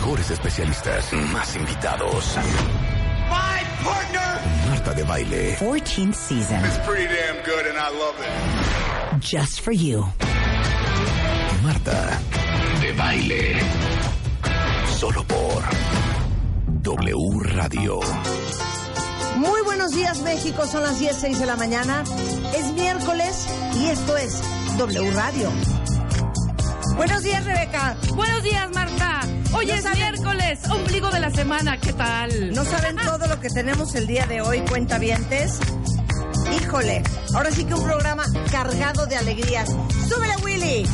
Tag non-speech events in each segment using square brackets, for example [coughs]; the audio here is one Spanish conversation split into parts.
Mejores especialistas. Más invitados. My partner Marta de baile. 14th season. is pretty damn good and I love it. Just for you. Marta de baile. Solo por W Radio. Muy buenos días México, son las 10, 6 de la mañana. Es miércoles y esto es W Radio. Buenos días Rebeca. Buenos días, Marta. Hoy No es saben- miércoles, ombligo de la semana. ¿Qué tal? ¿No saben todo lo que tenemos el día de hoy, cuentavientes? Híjole, ahora sí que un programa cargado de alegrías. ¡Súbele, Willy!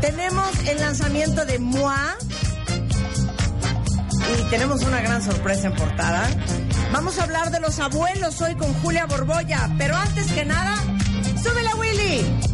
Tenemos el lanzamiento de MOA y tenemos una gran sorpresa en portada. Vamos a hablar de los abuelos hoy con Julia Borbolla, pero antes que nada, ¡súbele, Willy!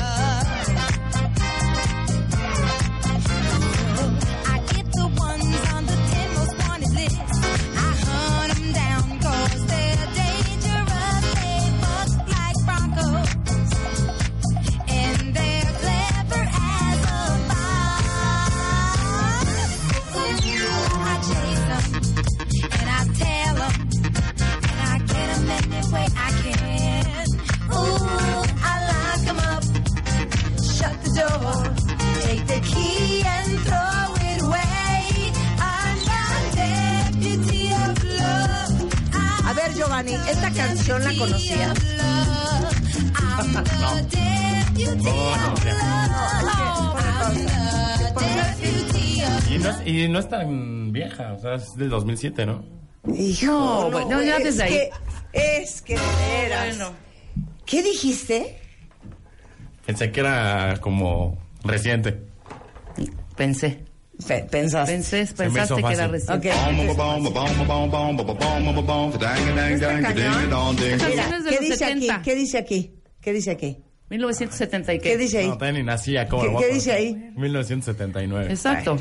esta canción la conocías. [laughs] Y no, es, y no es tan vieja, o sea, es del 2007, ¿no? Hijo, No, bueno, ya es desde ahí. que- es que de veras. Bueno. ¿Qué dijiste? Pensé que era como reciente. Pensé. Pensé, pensaste que era de ¿qué dice 70. aquí? ¿Qué dice aquí? ¿Qué dice aquí? 1970 y qué. ¿Qué dice ahí? No, ni nacía, ¿cómo ¿Qué- qué dice ahí? 1979. Exacto.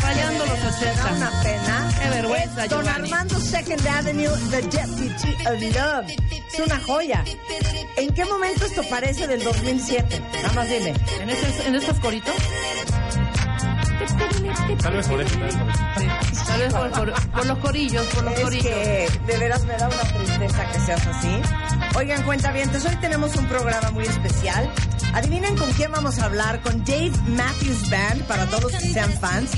Rayando los Da 80. una pena. Qué vergüenza, Don Giovanni. Armando Second Avenue, The Deputy of Love. Es una joya. ¿En qué momento esto parece del 2007? Nada más dime. ¿En, esos, en estos coritos? Tal vez por eso. tal vez por eso. Sí. Tal vez por, por- por los corillos, por los Es corillos. que de veras me da una tristeza que seas así. Oigan, cuentavientes, hoy tenemos un programa muy especial. Adivinen con quién vamos a hablar, con Dave Matthews Band, para todos los que sean fans,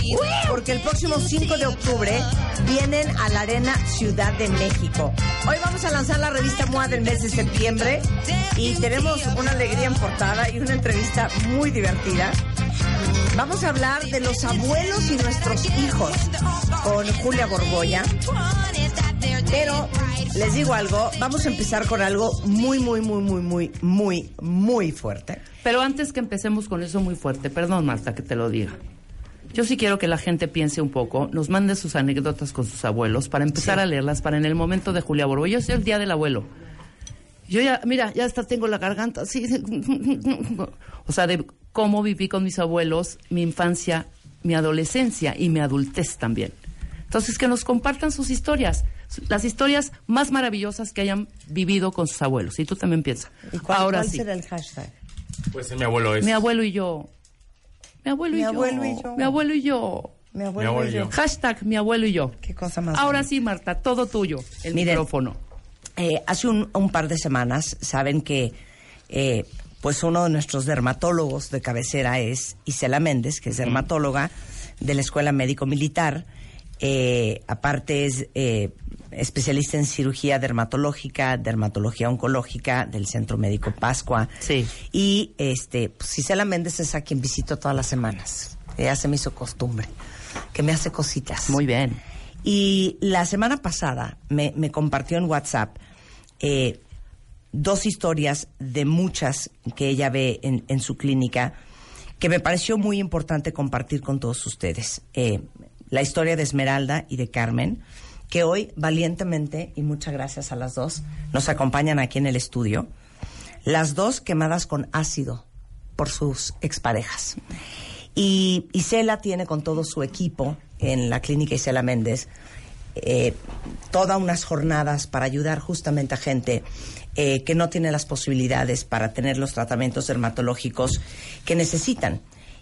porque el próximo 5 de octubre vienen a la Arena Ciudad de México. Hoy vamos a lanzar la revista MOA del mes de septiembre y tenemos una alegría en portada y una entrevista muy divertida. Vamos a hablar de los abuelos y nuestros hijos con Julia Borbolla. Pero les digo algo, vamos a empezar con algo muy, muy, muy, muy, muy, muy, muy fuerte. Pero antes que empecemos con eso muy fuerte, perdón Marta que te lo diga. Yo sí quiero que la gente piense un poco, nos mande sus anécdotas con sus abuelos para empezar a leerlas para en el momento de Julia Borbo. Yo es el día del abuelo. Yo ya, mira, ya hasta tengo la garganta así. [laughs] O sea, de cómo viví con mis abuelos mi infancia, mi adolescencia y mi adultez también. Entonces, que nos compartan sus historias, las historias más maravillosas que hayan vivido con sus abuelos. Y tú también piensa. ¿Y cuál, Ahora cuál sí. será el hashtag? Pues mi abuelo es. Mi abuelo y yo. Mi abuelo Mi y yo. abuelo y yo. Mi abuelo y yo. Mi abuelo, y yo. Hashtag mi abuelo y yo. Qué cosa más. Ahora bonita. sí, Marta, todo tuyo. El Miren, micrófono. Eh, hace un, un par de semanas, saben que eh, pues uno de nuestros dermatólogos de cabecera es Isela Méndez, que es dermatóloga de la Escuela Médico Militar. Eh, aparte es eh, especialista en cirugía dermatológica, dermatología oncológica del Centro Médico Pascua. Sí. Y este, pues Isela Méndez es a quien visito todas las semanas. Ella se me hizo costumbre, que me hace cositas. Muy bien. Y la semana pasada me, me compartió en WhatsApp eh, dos historias de muchas que ella ve en, en su clínica que me pareció muy importante compartir con todos ustedes. Eh, la historia de Esmeralda y de Carmen, que hoy valientemente, y muchas gracias a las dos, nos acompañan aquí en el estudio. Las dos quemadas con ácido por sus exparejas. Y Isela tiene con todo su equipo en la clínica Isela Méndez eh, todas unas jornadas para ayudar justamente a gente eh, que no tiene las posibilidades para tener los tratamientos dermatológicos que necesitan.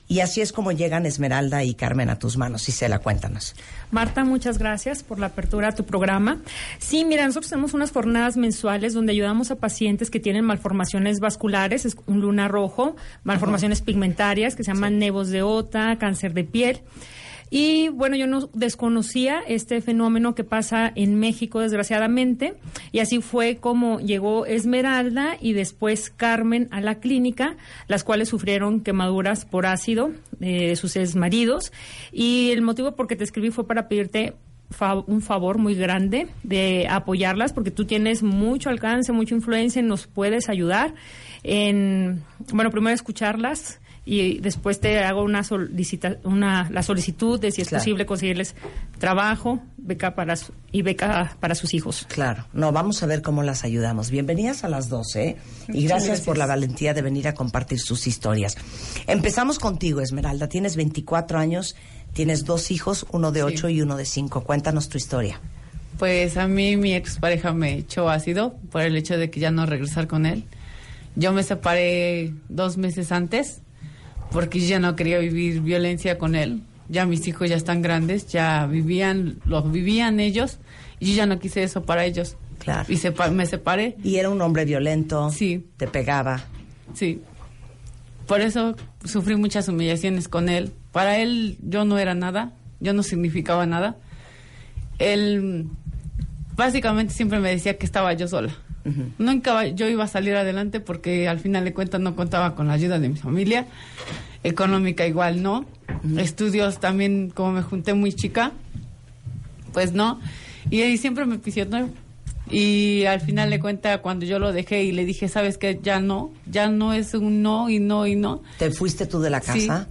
Y así es como llegan Esmeralda y Carmen a tus manos. Isela, cuéntanos. Marta, muchas gracias por la apertura a tu programa. Sí, mira, nosotros tenemos unas jornadas mensuales donde ayudamos a pacientes que tienen malformaciones vasculares, es un luna rojo, malformaciones pigmentarias que se llaman nevos de ota, cáncer de piel. Y bueno, yo no desconocía este fenómeno que pasa en México, desgraciadamente, y así fue como llegó Esmeralda y después Carmen a la clínica, las cuales sufrieron quemaduras por ácido eh, de sus exmaridos. Y el motivo por que te escribí fue para pedirte un favor muy grande de apoyarlas, porque tú tienes mucho alcance, mucha influencia, nos puedes ayudar en, bueno, primero escucharlas y después te hago una solicita, una la solicitud de si es Claro. posible conseguirles trabajo, beca para su- y beca para sus hijos. Claro, no, vamos a ver cómo las ayudamos. Bienvenidas a las 12 y gracias, por la valentía de venir a compartir sus historias. Empezamos contigo, Esmeralda. Tienes 24 años, tienes dos hijos, uno de 8 y uno de 5. Cuéntanos tu historia. Pues a mí mi expareja me echó ácido por el hecho de que ya no regresar con él. Yo me separé dos meses antes porque yo ya no quería vivir violencia con él. Ya mis hijos ya están grandes, ya vivían, lo vivían ellos y yo ya no quise eso para ellos. Claro. Y sepa- me separé. Y era un hombre violento. Sí. Te pegaba. Sí. Por eso sufrí muchas humillaciones con él. Para él yo no era nada, yo no significaba nada. Él básicamente siempre me decía que estaba yo sola. Nunca yo iba a salir adelante porque al final de cuentas no contaba con la ayuda de mi familia. Económica igual no. Estudios también, como me junté muy chica, pues no. Y él siempre me pisoteó. Y al final de cuentas, cuando yo lo dejé y le dije, ¿sabes qué? Ya no, ya no es un no y no y no. ¿Te fuiste tú de la Sí. casa?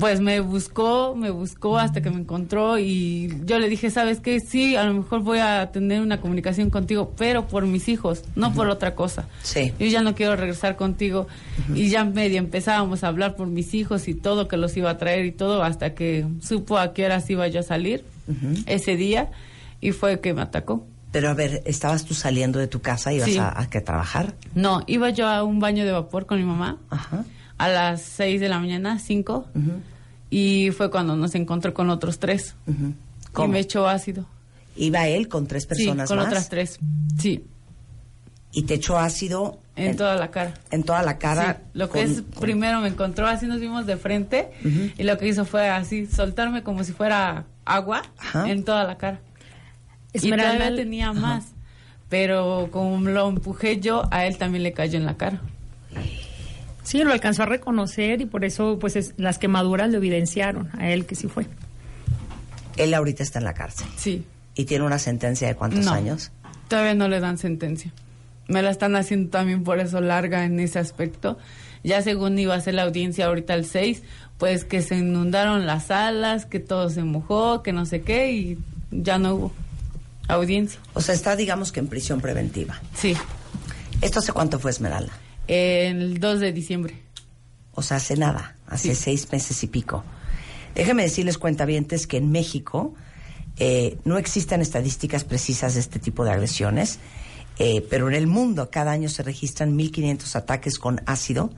Pues me buscó, me buscó hasta que me encontró y yo le dije, ¿sabes qué? Sí, a lo mejor voy a tener una comunicación contigo, pero por mis hijos, no por otra cosa. Sí. Yo ya no quiero regresar contigo. Y ya medio empezábamos a hablar por mis hijos y todo que los iba a traer y todo hasta que supo a qué horas iba yo a salir ese día y fue que me atacó. Pero a ver, ¿estabas tú saliendo de tu casa? ¿Ibas Sí. a, a trabajar? No, iba yo a un baño de vapor con mi mamá Ajá. A las 6 de la mañana, 5, Ujú. y fue cuando nos encontró con otros tres. Ujú. Y ¿Cómo? me echó ácido. Iba él con tres personas sí, con más otras tres. Sí, y te echó ácido en, toda la cara. en toda la cara. Sí, lo que es, con- primero me encontró así, nos vimos de frente, y lo que hizo fue así, soltarme como si fuera agua Ajá. en toda la cara. Y Esmeralda- todavía tenía más, pero como lo empujé yo, a él también le cayó en la cara. Sí, lo alcanzó a reconocer y por eso pues es- las quemaduras lo evidenciaron a él que sí fue. Él ahorita está en la cárcel. Sí. ¿Y tiene una sentencia de cuántos No. años? Todavía no le dan sentencia. Me la están haciendo también por eso larga en ese aspecto. Ya según iba a ser la audiencia ahorita el 6, pues que se inundaron las salas, que todo se mojó, que no sé qué, y ya no hubo audiencia. O sea, está, digamos que en prisión preventiva. Sí, ¿Esto hace cuánto fue Esmeralda? El 2 de diciembre. O sea, hace nada, hace Sí. seis meses y pico. Déjenme decirles, cuentavientes, que en México eh, no existen estadísticas precisas de este tipo de agresiones, eh, pero en el mundo cada año se registran 1.500 ataques con ácido,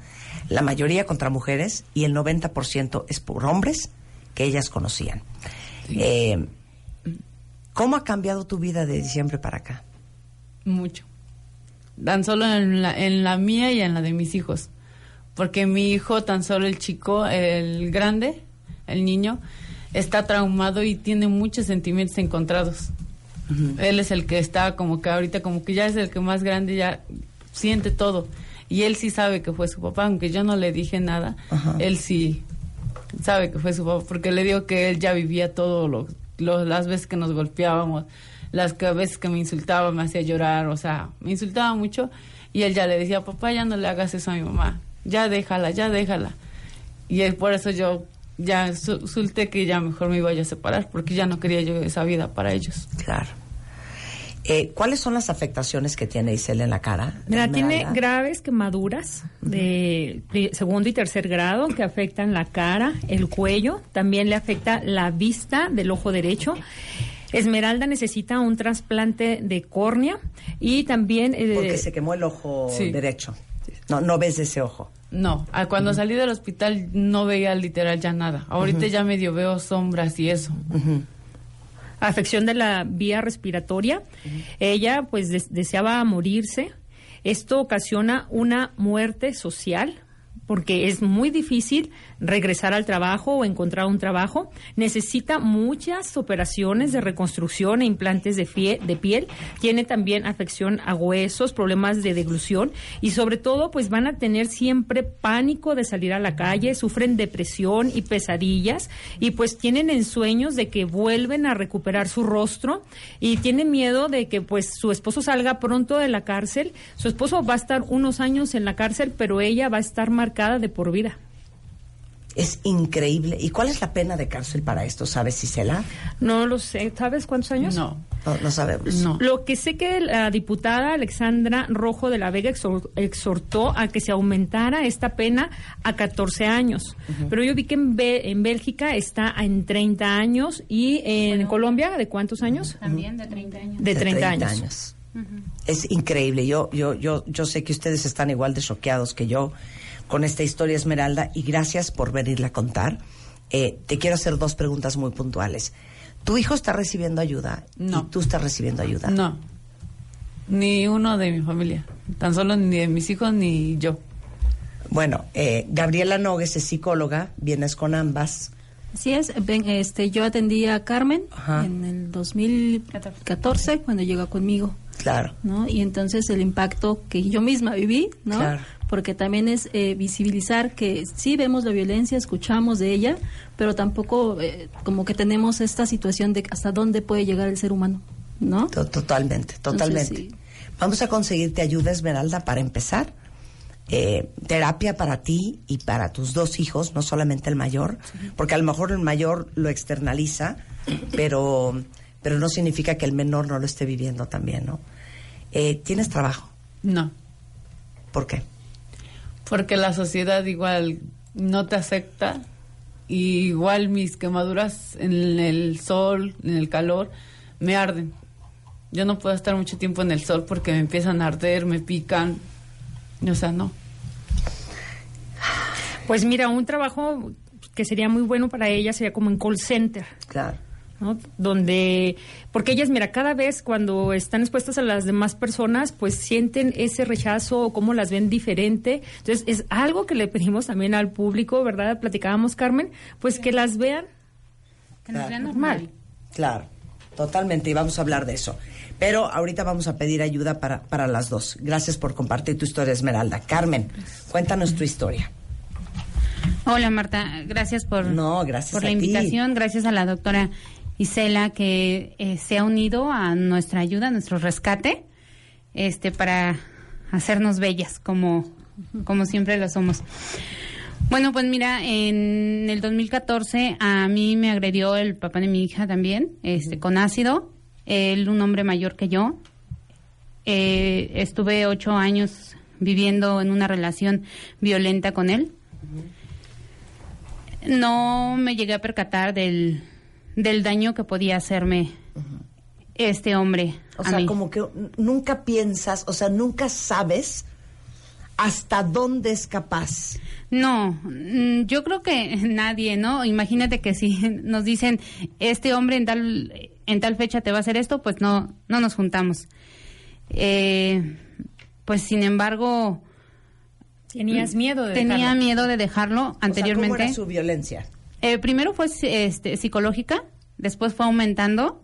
la mayoría contra mujeres y el 90% es por hombres que ellas conocían. Eh, ¿Cómo ha cambiado tu vida de diciembre para acá? Mucho. Tan solo en la, en la mía y en la de mis hijos. Porque mi hijo, tan solo el chico, el grande, el niño, está traumado y tiene muchos sentimientos encontrados. Él es el que está como que ahorita, como que ya es el que más grande, ya siente todo. Y él sí sabe que fue su papá, aunque yo no le dije nada, él sí sabe que fue su papá, porque le digo que él ya vivía todo lo, lo- las veces que nos golpeábamos, las que, veces que me insultaba, me hacía llorar, o sea, me insultaba mucho y él ya le decía, papá, ya no le hagas eso a mi mamá, ya déjala, ya déjala. Y él, por eso yo ya su- solté que ya mejor me iba yo a separar, porque ya no quería yo esa vida para ellos. Claro. Eh, ¿Cuáles son las afectaciones que tiene Isela en la cara? Mira, tiene graves quemaduras de segundo y tercer grado que afectan la cara, el cuello, también le afecta la vista del ojo derecho. Esmeralda necesita un trasplante de córnea y también... eh, Porque se quemó el ojo Sí. derecho. No, no ves ese ojo. No, a cuando salí del hospital no veía literal ya nada. Ahorita ya medio veo sombras y eso. afección de la vía respiratoria. Ella pues des- deseaba morirse. Esto ocasiona una muerte social porque es muy difícil regresar al trabajo o encontrar un trabajo. Necesita muchas operaciones de reconstrucción e implantes de, de piel. Tiene también afección a huesos, problemas de deglución y sobre todo pues van a tener siempre pánico de salir a la calle, sufren depresión y pesadillas y pues tienen ensueños de que vuelven a recuperar su rostro y tienen miedo de que pues su esposo salga pronto de la cárcel. Su esposo va a estar unos años en la cárcel, pero ella va a estar marcada de por vida. Es increíble. ¿Y cuál es la pena de cárcel para esto? ¿Sabes, Isela? No lo sé. ¿Sabes cuántos años? No, No, no sabemos. no. Lo que sé que la diputada Alexandra Rojo de la Vega exhor- exhortó a que se aumentara esta pena a 14 años. Pero yo vi que en, Be- en Bélgica está en 30 años y en Colombia, ¿de cuántos años? También de 30 años. De 30, años. Es increíble. Yo, yo, yo, yo sé que ustedes están igual de choqueados que yo con esta historia, Esmeralda, y gracias por venirla a contar. Eh, te quiero hacer dos preguntas muy puntuales. ¿Tu hijo está recibiendo ayuda? No. ¿Y tú estás recibiendo ayuda? No. Ni uno de mi familia. Tan solo ni de mis hijos ni yo. Bueno, eh, Gabriela Nogues es psicóloga, vienes con ambas. Así es, ven, este, yo atendí a Carmen Ajá. en el 2014 cuando llegó conmigo, Claro. ¿no? Y entonces el impacto que yo misma viví, ¿no? Claro. Porque también es eh, visibilizar que sí vemos la violencia, escuchamos de ella, pero tampoco eh, como que tenemos esta situación de hasta dónde puede llegar el ser humano, ¿no? To- Totalmente, totalmente. sí. Vamos a conseguirte ayuda, Esmeralda, para empezar. Eh, terapia para ti y para tus dos hijos, no solamente el mayor, porque a lo mejor el mayor lo externaliza, pero, pero no significa que el menor no lo esté viviendo también, ¿no? Eh, ¿Tienes trabajo? No. ¿Por qué? Porque la sociedad igual no te acepta. Y igual mis quemaduras en el sol, en el calor, me arden. Yo no puedo estar mucho tiempo en el sol porque me empiezan a arder, me pican. O sea, no. Pues mira, un trabajo que sería muy bueno para ella sería como en call center. Claro. ¿No? Donde, porque ellas, mira, cada vez cuando están expuestas a las demás personas, pues sienten ese rechazo o cómo las ven diferente. Entonces, es algo que le pedimos también al público, ¿verdad? Platicábamos, Carmen, pues que las vean Que nos vean normal. Claro, totalmente, y vamos a hablar de eso. Pero ahorita vamos a pedir ayuda para, para las dos. Gracias por compartir tu historia, Esmeralda. Carmen, cuéntanos tu historia. Hola Marta, gracias por, No, gracias por la ti. invitación, gracias a la doctora Isela que eh, se ha unido a nuestra ayuda, a nuestro rescate, este para hacernos bellas como, como siempre lo somos. Bueno, pues mira, en el 2014 a mí me agredió el papá de mi hija también, este, con ácido. Él, un hombre mayor que yo. Eh, estuve ocho años viviendo en una relación violenta con él. No me llegué a percatar del, del daño que podía hacerme este hombre. O a sea, mí. como que nunca piensas, o sea, nunca sabes hasta dónde es capaz. No, mm, yo creo que [laughs] nadie, ¿no? Imagínate que si [laughs] nos dicen, este hombre en tal, en tal fecha te va a hacer esto, pues no, no nos juntamos. Eh, pues sin embargo... Tenías miedo de Tenía dejarlo. miedo de dejarlo anteriormente. O sea, ¿Cómo era su violencia? Eh, primero fue este, psicológica, después fue aumentando.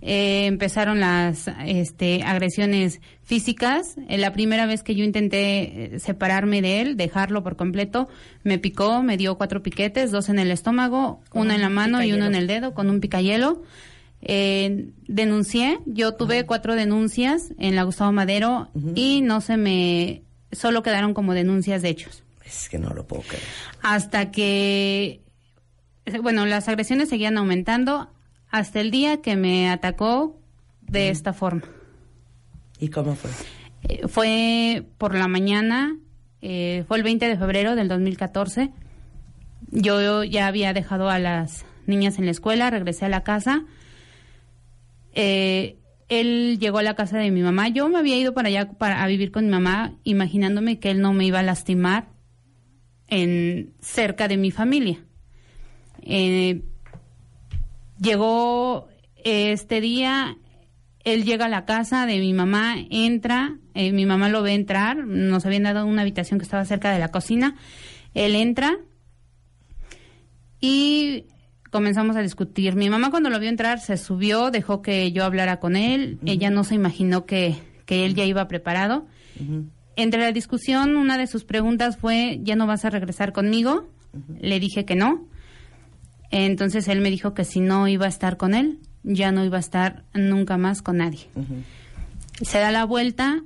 Eh, empezaron las este, agresiones físicas. Eh, la primera vez que yo intenté eh, separarme de él, dejarlo por completo, me picó, me dio cuatro piquetes, dos en el estómago, Con uno en la mano y uno en el dedo con un picayelo. Eh, denuncié, yo tuve cuatro denuncias en la Gustavo Madero y no se me, solo quedaron como denuncias de hechos Es que no lo puedo creer. hasta que, bueno, las agresiones seguían aumentando hasta el día que me atacó de esta forma. ¿Y cómo fue? Eh, fue por la mañana, eh, fue el 20 de febrero del 2014. Yo ya había dejado a las niñas en la escuela, regresé a la casa. Eh, él llegó a la casa de mi mamá. Yo me había ido para allá para, a vivir con mi mamá, imaginándome que él no me iba a lastimar en cerca de mi familia. Eh, llegó este día, él llega a la casa de mi mamá, entra, eh, mi mamá lo ve entrar, nos habían dado una habitación que estaba cerca de la cocina, él entra y comenzamos a discutir. Mi mamá cuando lo vio entrar se subió, dejó que yo hablara con él, ella no se imaginó que, que él ya iba preparado. Entre la discusión, una de sus preguntas fue, ¿ya no vas a regresar conmigo? Le dije que no. Entonces él me dijo que si no iba a estar con él, ya no iba a estar nunca más con nadie. Se da la vuelta,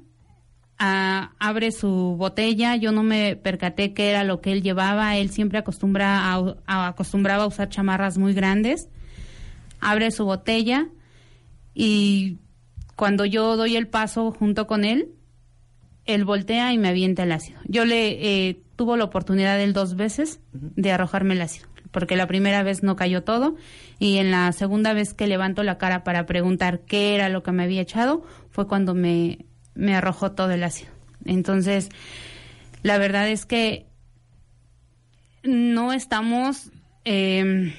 a- abre su botella, yo no me percaté qué era lo que él llevaba, él siempre acostumbra a- a- acostumbraba a usar chamarras muy grandes, abre su botella y cuando yo doy el paso junto con él, él voltea y me avienta el ácido. Yo le eh, tuvo la oportunidad él dos veces de arrojarme el ácido, porque la primera vez no cayó todo y en la segunda vez que levanto la cara para preguntar qué era lo que me había echado fue cuando me, me arrojó todo el ácido. Entonces, la verdad es que no estamos, eh,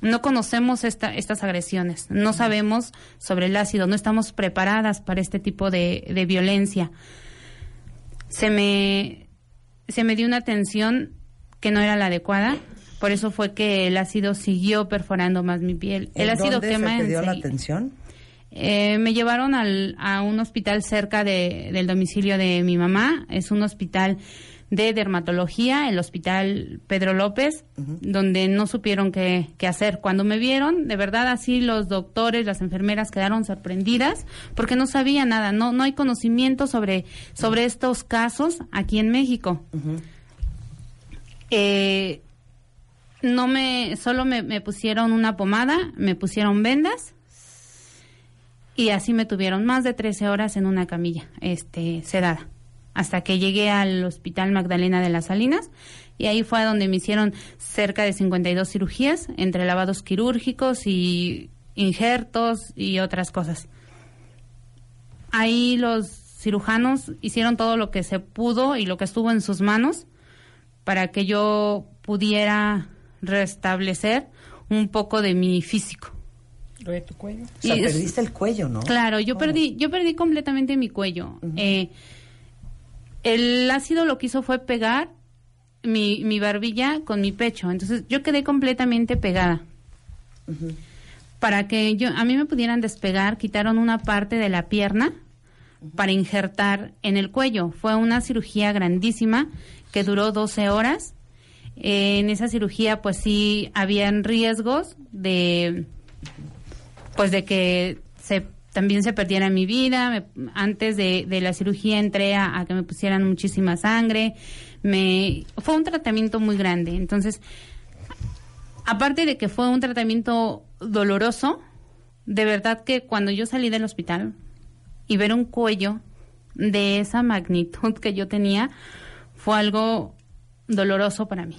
no conocemos esta, estas agresiones, no sabemos sobre el ácido, no estamos preparadas para este tipo de, de violencia. Se me, se me dio una atención que no era la adecuada, por eso fue que el ácido siguió perforando más mi piel. El ¿En ácido dónde quema se te dio la atención? Eh, me llevaron al, a un hospital cerca de- del domicilio de mi mamá. Es un hospital de dermatología, el hospital Pedro López, donde no supieron qué, qué hacer. Cuando me vieron, de verdad así los doctores, las enfermeras quedaron sorprendidas porque no sabía nada, no, no hay conocimiento sobre, sobre estos casos aquí en México. Eh, no me, solo me, pusieron una pomada, me pusieron vendas y así me tuvieron más de 13 horas en una camilla, este, sedada, hasta que llegué al Hospital Magdalena de las Salinas y ahí fue donde me hicieron cerca de 52 cirugías entre lavados quirúrgicos y injertos y otras cosas. Ahí los cirujanos hicieron todo lo que se pudo y lo que estuvo en sus manos para que yo pudiera restablecer un poco de mi físico. Lo de tu cuello. O sea, Y es- perdiste el cuello, ¿no? Claro, yo perdí, yo perdí completamente mi cuello. Eh, el ácido lo que hizo fue pegar mi, mi barbilla con mi pecho. Entonces yo quedé completamente pegada. Para que yo, a mí me pudieran despegar, quitaron una parte de la pierna para injertar en el cuello. Fue una cirugía grandísima que duró 12 horas. Eh, en esa cirugía, pues sí, habían riesgos de, pues de que se también se perdiera mi vida. Me- antes de, de la cirugía entré a, a que me pusieran muchísima sangre. Me fue un tratamiento muy grande. Entonces, aparte de que fue un tratamiento doloroso, de verdad que cuando yo salí del hospital y ver un cuello de esa magnitud que yo tenía fue algo doloroso para mí.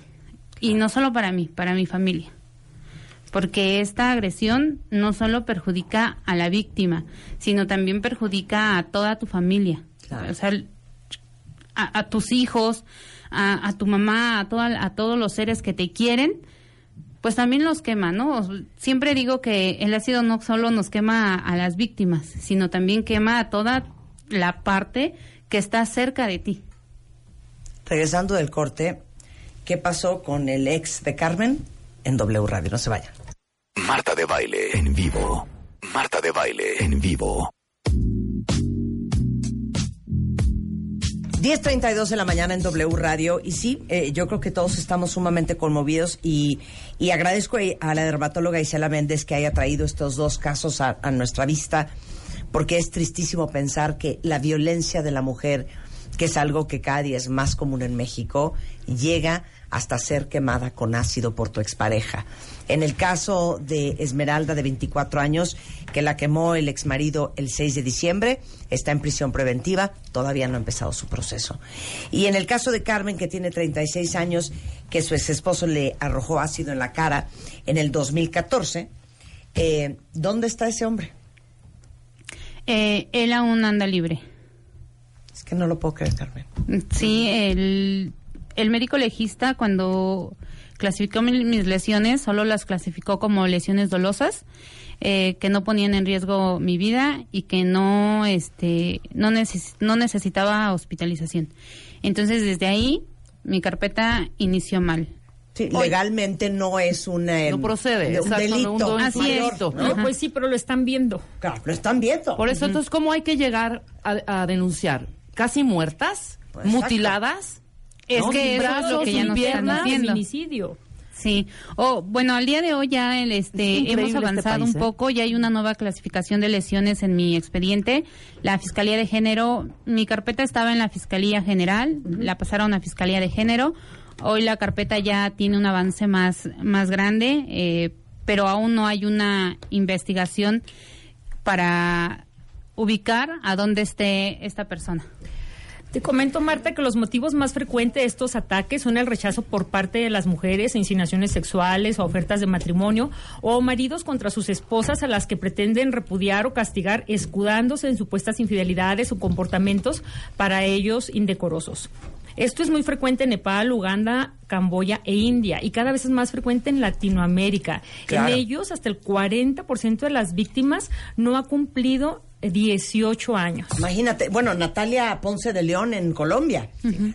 Y no solo para mí, para mi familia. Porque esta agresión no solo perjudica a la víctima, sino también perjudica a toda tu familia. O sea, a, a tus hijos, a, a tu mamá, a, toda, a todos los seres que te quieren, pues también los quema, ¿no? Siempre digo que el ácido no solo nos quema a, a las víctimas, sino también quema a toda la parte que está cerca de ti. Regresando del corte, ¿qué pasó con el ex de Carmen en W Radio? No se vayan. Marta de baile en vivo. Marta de baile en vivo. 10.32 de la mañana en W Radio y sí, eh, yo creo que todos estamos sumamente conmovidos y, y agradezco a la dermatóloga Isela Méndez que haya traído estos dos casos a, a nuestra vista porque es tristísimo pensar que la violencia de la mujer, que es algo que cada día es más común en México, llega hasta ser quemada con ácido por tu expareja. En el caso de Esmeralda, de 24 años, que la quemó el exmarido el 6 de diciembre, está en prisión preventiva, todavía no ha empezado su proceso. Y en el caso de Carmen, que tiene 36 años, que su ex esposo le arrojó ácido en la cara en el 2014, eh, ¿dónde está ese hombre? Eh, él aún anda libre. Que no lo puedo creer, Carmen. Sí, el, el médico legista cuando clasificó mi- mis lesiones, solo las clasificó como lesiones dolosas, eh, que no ponían en riesgo mi vida y que no, este, no, neces- no necesitaba hospitalización. Entonces, desde ahí, mi carpeta inició mal. Sí, legalmente no es un, eh, No procede, un exacto, delito. un delito Así mayor, es. Pues sí, pero lo están viendo. Claro, lo están viendo. Por eso, entonces, ¿cómo hay que llegar a, a denunciar? ¿Casi muertas? Pues, ¿Mutiladas? Es ¿no? que eso es lo que ya nos están piernas. diciendo. Feminicidio. Sí. O bueno, al día de hoy ya el, este, Es hemos este avanzado país, un ¿eh? poco, ya hay una nueva clasificación de lesiones en mi expediente. La Fiscalía de Género, mi carpeta estaba en la Fiscalía General, la pasaron a Fiscalía de Género. Hoy la carpeta ya tiene un avance más, más grande, eh, pero aún no hay una investigación para ubicar a dónde esté esta persona. Te comento, Marta, que los motivos más frecuentes de estos ataques son el rechazo por parte de las mujeres, insinuaciones sexuales o ofertas de matrimonio, o maridos contra sus esposas a las que pretenden repudiar o castigar, escudándose en supuestas infidelidades o comportamientos para ellos indecorosos. Esto es muy frecuente en Nepal, Uganda, Camboya e India y cada vez es más frecuente en Latinoamérica. Claro. En ellos, hasta el 40% de las víctimas no ha cumplido 18 años. Imagínate, bueno, Natalia Ponce de León en Colombia,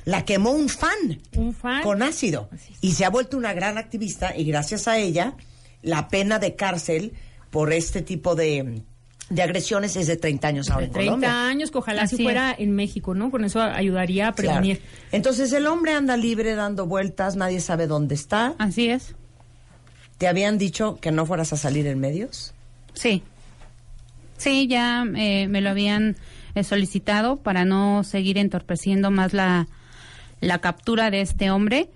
la quemó un fan, Un fan. con ácido y se ha vuelto una gran activista y gracias a ella la pena de cárcel por este tipo de, de agresiones es de 30 años ahora en 30 Colombia. años, que ojalá Así si fuera en México, ¿no? Con eso ayudaría a Claro. prevenir. Entonces el hombre anda libre dando vueltas, nadie sabe dónde está. Así es. ¿Te habían dicho que no fueras a salir en medios? Sí. Sí, ya eh, me lo habían eh, solicitado para no seguir entorpeciendo más la, la captura de este hombre.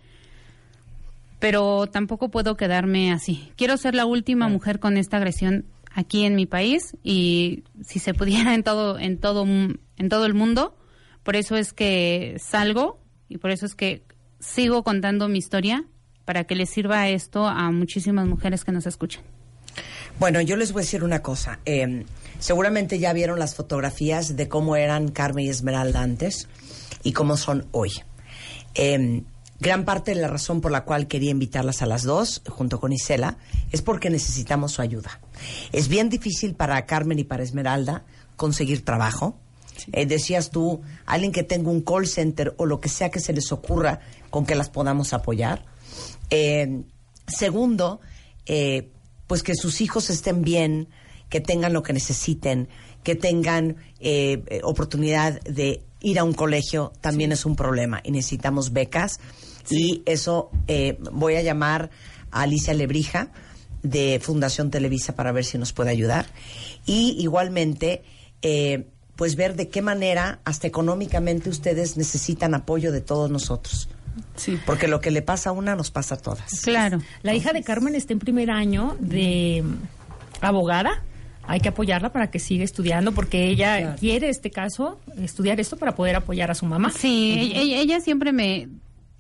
Pero tampoco puedo quedarme así. Quiero ser la última mujer con esta agresión aquí en mi país y si se pudiera en todo en todo en todo el mundo. Por eso es que salgo y por eso es que sigo contando mi historia para que les sirva esto a muchísimas mujeres que nos escuchan. Bueno, yo les voy a decir una cosa. Eh, seguramente ya vieron las fotografías de cómo eran Carmen y Esmeralda antes y cómo son hoy. Eh, gran parte de la razón por la cual quería invitarlas a las dos, junto con Isela, es porque necesitamos su ayuda. Es bien difícil para Carmen y para Esmeralda conseguir trabajo. Eh, decías tú, alguien que tenga un call center o lo que sea que se les ocurra con que las podamos apoyar. Eh, segundo, eh, pues que sus hijos estén bien, que tengan lo que necesiten, que tengan eh, eh, oportunidad de ir a un colegio, también es un problema y necesitamos becas. Y eso eh, voy a llamar a Alicia Lebrija de Fundación Televisa para ver si nos puede ayudar. Y igualmente, eh, pues ver de qué manera, hasta económicamente, ustedes necesitan apoyo de todos nosotros. Sí. Porque lo que le pasa a una nos pasa a todas. Claro. La hija de Carmen está en primer año de mm, abogada. Hay que apoyarla para que siga estudiando porque ella quiere este caso, estudiar esto para poder apoyar a su mamá. Sí, e- ella, ella siempre me,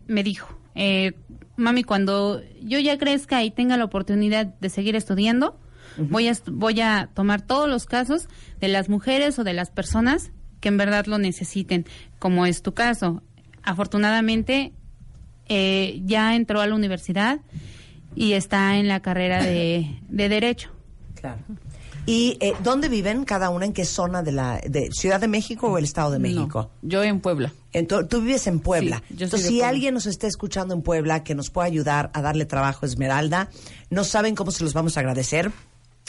me dijo, eh, mami, cuando yo ya crezca y tenga la oportunidad de seguir estudiando, voy, a, voy a tomar todos los casos de las mujeres o de las personas que en verdad lo necesiten, como es tu caso. afortunadamente eh, ya entró a la universidad y está en la carrera de, de Derecho. Claro. ¿Y eh, dónde viven cada una? ¿En qué zona de la de Ciudad de México o el Estado de México? yo en Puebla. Entonces, tú vives en Puebla. Sí, yo soy Entonces, de si Puebla. alguien nos está escuchando en Puebla que nos pueda ayudar a darle trabajo a Esmeralda, no saben cómo se los vamos a agradecer.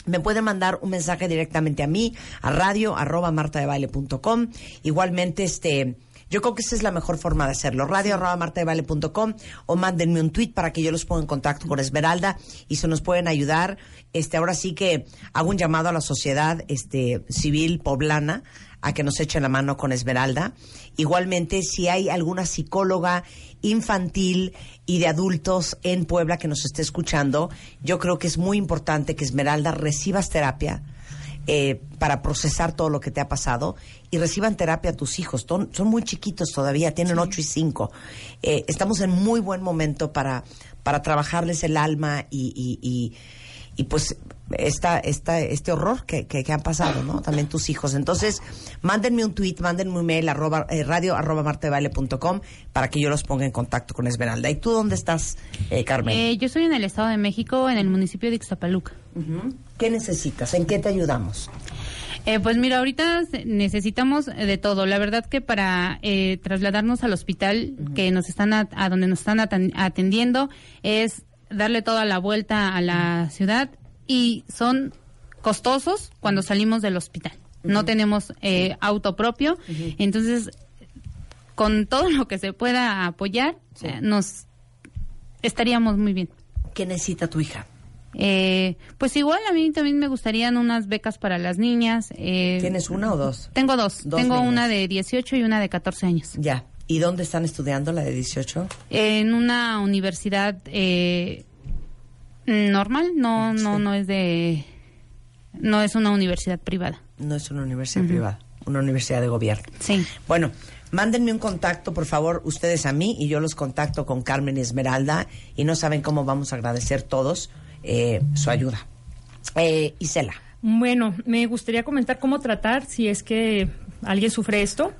Me pueden mandar un mensaje directamente a mí, a radio, arroba martadebaile.com. Igualmente, este, yo creo que esa es la mejor forma de hacerlo. Radio, arroba martadebaile.com o mándenme un tweet para que yo los ponga en contacto con Esmeralda y se nos pueden ayudar. Este, ahora sí que hago un llamado a la sociedad, este, civil poblana a que nos echen la mano con Esmeralda. Igualmente, si hay alguna psicóloga infantil y de adultos en Puebla que nos esté escuchando, yo creo que es muy importante que Esmeralda recibas terapia eh, para procesar todo lo que te ha pasado y reciban terapia a tus hijos. Son, son muy chiquitos todavía, tienen 8 y 5. Eh, estamos en muy buen momento para, para trabajarles el alma y, y, y, y, pues esta, esta, este horror que, que, que han pasado, ¿no? También tus hijos. Entonces, mándenme un tweet, mándenme un mail, arroba, eh, radio arroba para que yo los ponga en contacto con Esmeralda. ¿Y tú dónde estás, eh, Carmen? Eh, yo estoy en el Estado de México, en el municipio de Ixtapaluca. ¿Qué necesitas? ¿En qué te ayudamos? Eh, pues mira, ahorita necesitamos de todo. La verdad que para eh, trasladarnos al hospital que nos están a, a donde nos están atendiendo es darle toda la vuelta a la ciudad y son costosos cuando salimos del hospital. No tenemos eh, auto propio, entonces con todo lo que se pueda apoyar eh, nos estaríamos muy bien. ¿Qué necesita tu hija? Eh, pues igual a mí también me gustarían unas becas para las niñas. eh, ¿Tienes una o dos? Tengo dos. Dos Tengo niñas. una de 18 y una de 14 años. Ya. ¿Y dónde están estudiando la de 18? En una universidad eh, normal, no, no, no es de, no es una universidad privada. No es una universidad privada, una universidad de gobierno. Sí. Bueno, mándenme un contacto, por favor, ustedes a mí y yo los contacto con Carmen y Esmeralda y no saben cómo vamos a agradecer todos eh, su ayuda. Eh, Isela. Bueno, me gustaría comentar cómo tratar si es que alguien sufre esto.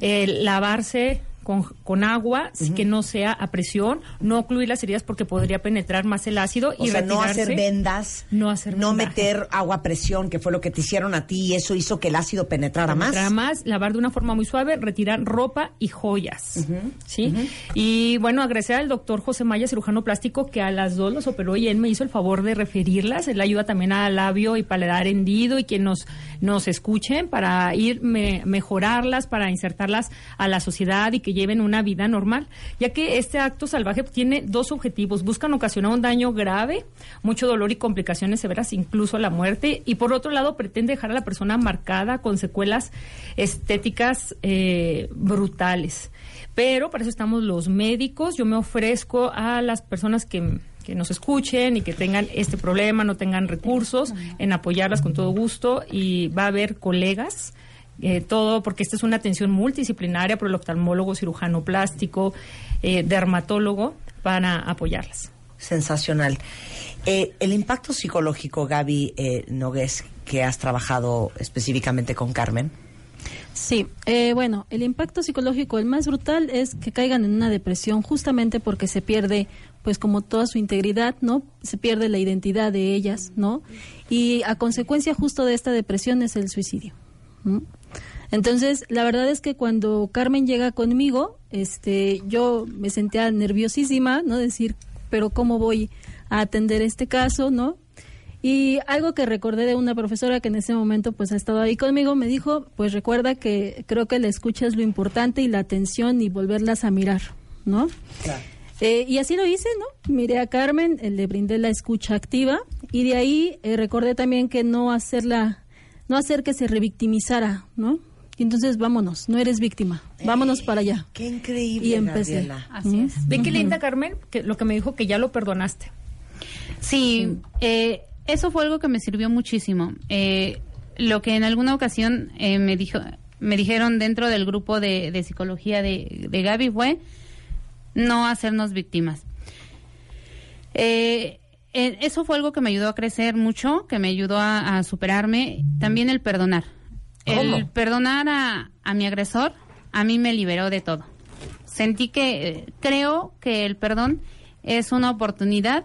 Eh, lavarse con, con agua, sí que no sea a presión, no ocluir las heridas porque podría penetrar más el ácido O y sea, no hacer vendas, no hacer no vendaje. meter agua a presión, que fue lo que te hicieron a ti y eso hizo que el ácido penetrara más. Penetrar más, lavar de una forma muy suave, retirar ropa y joyas. ¿sí? Y bueno, agradecer al doctor José Maya, cirujano plástico, que a las dos los operó y él me hizo el favor de referirlas. Él ayuda también a labio y paladar hendido y que nos, nos escuchen para ir me- mejorarlas, para insertarlas a la sociedad y que lleven una vida normal. Ya que este acto salvaje tiene dos objetivos. Buscan ocasionar un daño grave, mucho dolor y complicaciones severas, incluso la muerte. Y por otro lado, pretende dejar a la persona marcada con secuelas estéticas eh, brutales. Pero para eso estamos los médicos. Yo me ofrezco a las personas que, que nos escuchen y que tengan este problema, no tengan recursos, en apoyarlas con todo gusto. Y va a haber colegas. Eh, todo porque esta es una atención multidisciplinaria por el oftalmólogo, cirujano plástico, eh, dermatólogo, para apoyarlas. Sensacional. Eh, el impacto psicológico, Gaby eh, Nogués, que has trabajado específicamente con Carmen. Sí, eh, bueno, el impacto psicológico, el más brutal es que caigan en una depresión justamente porque se pierde, pues como toda su integridad, ¿no? Se pierde la identidad de ellas, ¿no? Y a consecuencia justo de esta depresión es el suicidio. ¿no? Entonces, la verdad es que cuando Carmen llega conmigo, este, yo me sentía nerviosísima, ¿no? Decir, pero ¿cómo voy a atender este caso, ¿no? Y algo que recordé de una profesora que en ese momento pues ha estado ahí conmigo, me dijo, pues recuerda que creo que la escucha es lo importante y la atención y volverlas a mirar, ¿no? Eh, y así lo hice, ¿no? Miré a Carmen, eh, le brindé la escucha activa y de ahí eh, recordé también que no hacerla, no hacer que se revictimizara, ¿no? Y entonces vámonos, no eres víctima, vámonos para allá. Qué increíble. Y empecé. Gabriela. Así es. Ve qué linda, Carmen, que lo que me dijo que ya lo perdonaste. Sí, eh, eso fue algo que me sirvió muchísimo. Eh, lo que en alguna ocasión eh, me dijo, me dijeron dentro del grupo de, de psicología de, de Gaby fue no hacernos víctimas. Eh, eh, eso fue algo que me ayudó a crecer mucho, que me ayudó a, a superarme. También el perdonar. El perdonar a, a mi agresor a mí me liberó de todo. sentí que, eh, creo que el perdón es una oportunidad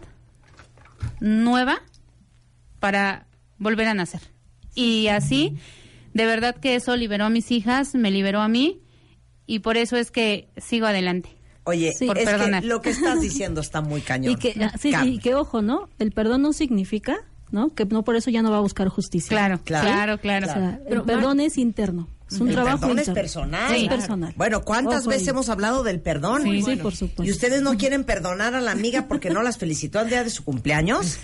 nueva para volver a nacer. Y así, de verdad que eso liberó a mis hijas, me liberó a mí, y por eso es que sigo adelante. Oye, por es perdonar. que lo que estás [laughs] diciendo está muy cañón. Y que, ah, sí, y que ojo, ¿no? El perdón no significa, ¿no? Que no por eso ya no va a buscar justicia. Claro, ¿Sí? claro, claro. O sea, Pero, el perdón es interno. Es un el trabajo perdón es personal. Es personal. Bueno, ¿cuántas Ojo veces ahí. hemos hablado del perdón? Sí, sí, por supuesto. ¿Y ustedes no quieren perdonar a la amiga porque no las felicitó al día de su cumpleaños?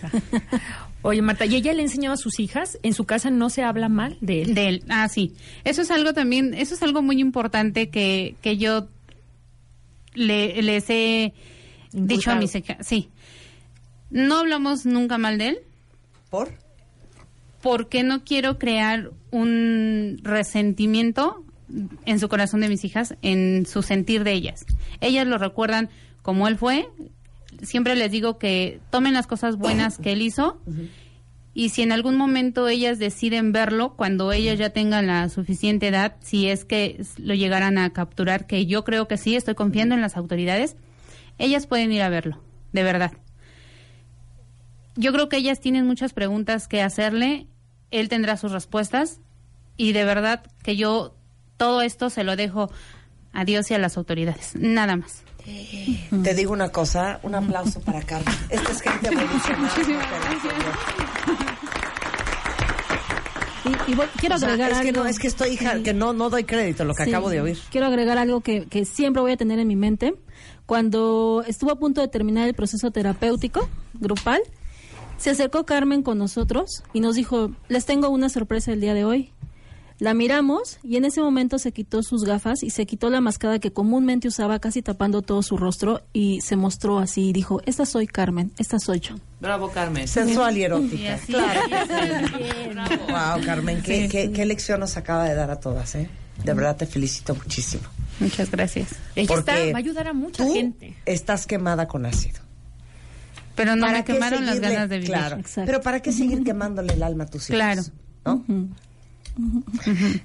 [laughs] Oye, Marta, ¿y ella le enseñó a sus hijas? En su casa no se habla mal de él. De él, ah, sí. Eso es algo también, eso es algo muy importante que, que yo le, les he dicho a mis hijas. Sí. No hablamos nunca mal de él. ¿Por? Porque no quiero crear un resentimiento en su corazón de mis hijas, en su sentir de ellas. Ellas lo recuerdan como él fue. Siempre les digo que tomen las cosas buenas que él hizo y si en algún momento ellas deciden verlo, cuando ellas ya tengan la suficiente edad, si es que lo llegaran a capturar, que yo creo que sí, estoy confiando en las autoridades, ellas pueden ir a verlo, de verdad. Yo creo que ellas tienen muchas preguntas que hacerle, él tendrá sus respuestas y de verdad que yo todo esto se lo dejo a Dios y a las autoridades, nada más. Te digo una cosa, un aplauso para Carmen. Esta es gente evolucionada. [laughs] Y, y voy- quiero O sea, agregar es que algo. no, es que estoy hija, que no, no doy crédito a lo que Sí. acabo de oír. Quiero agregar algo que, que siempre voy a tener en mi mente. Cuando estuvo a punto de terminar el proceso terapéutico grupal, se acercó Carmen con nosotros y nos dijo, les tengo una sorpresa el día de hoy. La miramos y en ese momento se quitó sus gafas y se quitó la mascada que comúnmente usaba casi tapando todo su rostro y se mostró así y dijo, esta soy Carmen, esta soy yo. Bravo, Carmen. Sensual y erótica. así claro. es. Wow, Carmen, qué, Sí, qué- sí. qué lección nos acaba de dar a todas, ¿eh? De verdad te felicito muchísimo. Muchas gracias. Ella Porque está, va a ayudar a mucha tú gente. estás quemada con ácido. Pero no ¿Para me quemaron las ganas de vivir. Claro. Pero ¿para qué seguir quemándole el alma a tus hijos? Claro. ¿No?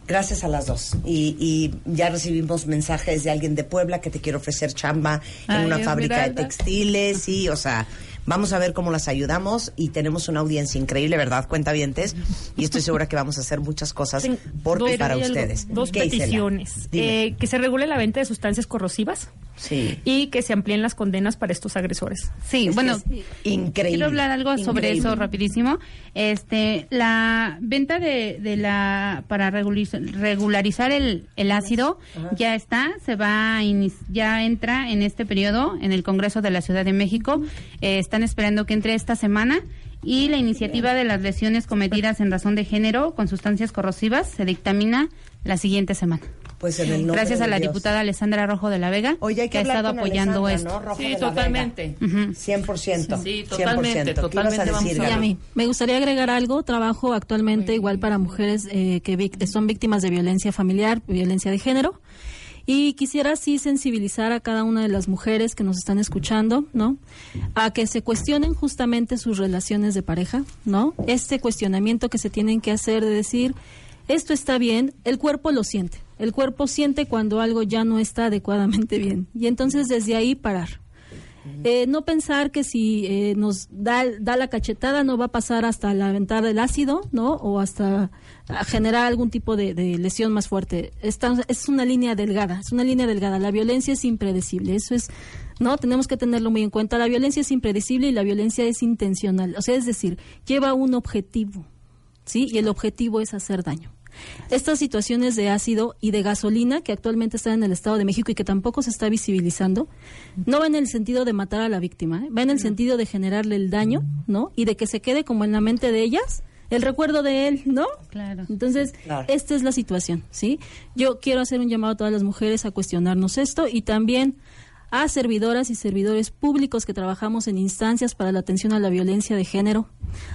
Gracias a las dos. Y, y ya recibimos mensajes de alguien de Puebla que te quiere ofrecer chamba en Ay, una fábrica de textiles. Sí, o sea, vamos a ver cómo las ayudamos y tenemos una audiencia increíble, ¿verdad? Cuentavientes. Y estoy segura que vamos a hacer muchas cosas por y para ustedes. Dos peticiones. Eh, que se regule la venta de sustancias corrosivas sí. y que se amplíen las condenas para estos agresores. Sí, Es bueno, increíble. quiero hablar algo sobre Increíble. eso rapidísimo. Este, la venta de, de la para regulariz- regularizar el, el ácido ya está, se va a ya entra en este periodo en el Congreso de la Ciudad de México. Eh, están esperando que entre esta semana y la iniciativa de las lesiones cometidas en razón de género con sustancias corrosivas se dictamina la siguiente semana. Pues en el nombre Gracias a la Dios. diputada Alessandra Rojo de la Vega Oye, hay que que ha estado apoyando esto. ¿no? Sí, totalmente. Vega. 100%. Sí, 100%. totalmente, ¿Qué ibas a totalmente vamos decir, a Y a Gaby? mí, me gustaría agregar algo, trabajo actualmente igual para mujeres eh, que son víctimas de violencia familiar, violencia de género. Y quisiera sí sensibilizar a cada una de las mujeres que nos están escuchando, ¿no? A que se cuestionen justamente sus relaciones de pareja, ¿no? Este cuestionamiento que se tienen que hacer de decir, esto está bien, el cuerpo lo siente. El cuerpo siente cuando algo ya no está adecuadamente bien. Y entonces desde ahí parar. Eh, no pensar que si eh, nos da, da la cachetada no va a pasar hasta la aventar el ácido, ¿no? O hasta a generar algún tipo de, de lesión más fuerte. Esta- es una línea delgada, es una línea delgada. La violencia es impredecible, eso es, ¿no? Tenemos que tenerlo muy en cuenta. La violencia es impredecible y la violencia es intencional. O sea, es decir, lleva un objetivo, ¿sí? Y el objetivo es hacer daño. Estas situaciones de ácido y de gasolina que actualmente están en el Estado de México y que tampoco se está visibilizando, no va en el sentido de matar a la víctima, ¿eh? va en el sentido de generarle el daño, ¿no? Y de que se quede como en la mente de ellas el recuerdo de él, ¿no? Claro. Entonces, Claro. esta es la situación, ¿sí? Yo quiero hacer un llamado a todas las mujeres a cuestionarnos esto y también a servidoras y servidores públicos que trabajamos en instancias para la atención a la violencia de género,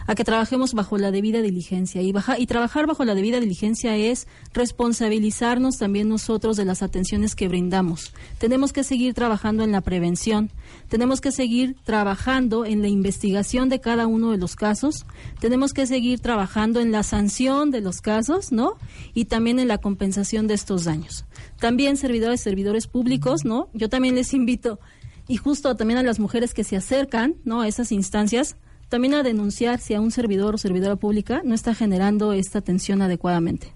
a que trabajemos bajo la debida diligencia. Y, baja- y trabajar bajo la debida diligencia es responsabilizarnos también nosotros de las atenciones que brindamos. Tenemos que seguir trabajando en la prevención, tenemos que seguir trabajando en la investigación de cada uno de los casos, tenemos que seguir trabajando en la sanción de los casos, ¿no? Y también en la compensación de estos daños. También servidores, servidores públicos, ¿no? Yo también les invito, y justo también a las mujeres que se acercan, ¿no? A esas instancias, también a denunciar si a un servidor o servidora pública no está generando esta atención adecuadamente.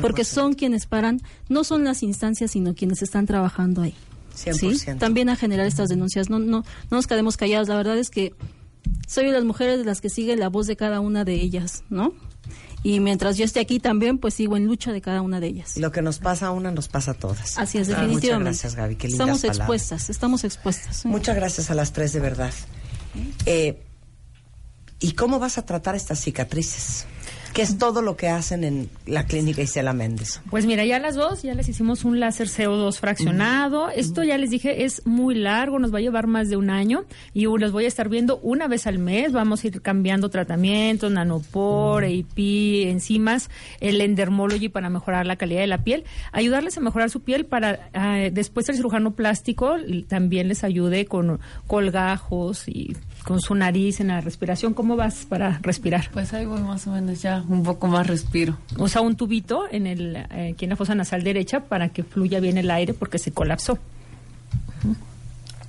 Porque son quienes paran, no son las instancias, sino quienes están trabajando ahí. ¿sí? 100%. También a generar estas denuncias. No, no, no nos quedemos callados. La verdad es que soy de las mujeres de las que sigue la voz de cada una de ellas, ¿no? Y mientras yo esté aquí también, pues sigo en lucha de cada una de ellas. Lo que nos pasa a una nos pasa a todas. Así es, Ah, definitivamente. Muchas gracias, Gaby. Qué estamos palabras. expuestas, estamos expuestas. Muchas gracias a las tres, de verdad. Eh, ¿Y cómo vas a tratar estas cicatrices? ¿Qué es todo lo que hacen en la clínica Isela Méndez? Pues mira, ya las dos, ya les hicimos un láser CO2 fraccionado. Esto ya les dije, es muy largo, nos va a llevar más de un año y los voy a estar viendo una vez al mes. Vamos a ir cambiando tratamientos, nanopor, AP, enzimas, el endermology para mejorar la calidad de la piel, ayudarles a mejorar su piel para eh, después el cirujano plástico también les ayude con colgajos y con su nariz en la respiración. ¿Cómo vas para respirar? Pues ahí voy más o menos ya, un poco más respiro. Usa un tubito en el, eh, aquí en la fosa nasal derecha para que fluya bien el aire porque se colapsó.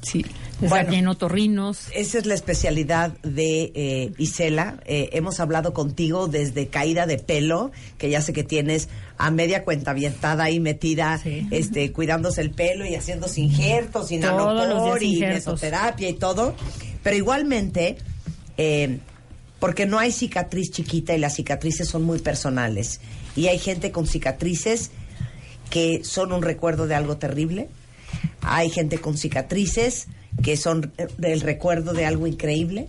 Sí. Bueno. en otorrinos. Esa es la especialidad de eh, Isela. Eh, hemos hablado contigo desde caída de pelo, que ya sé que tienes a media cuenta avientada ahí metida, este, cuidándose el pelo y haciéndose injertos y y mesoterapia y todo. Pero igualmente, eh, porque no hay cicatriz chiquita y las cicatrices son muy personales. Y hay gente con cicatrices que son un recuerdo de algo terrible. Hay gente con cicatrices que son eh, del recuerdo de algo increíble.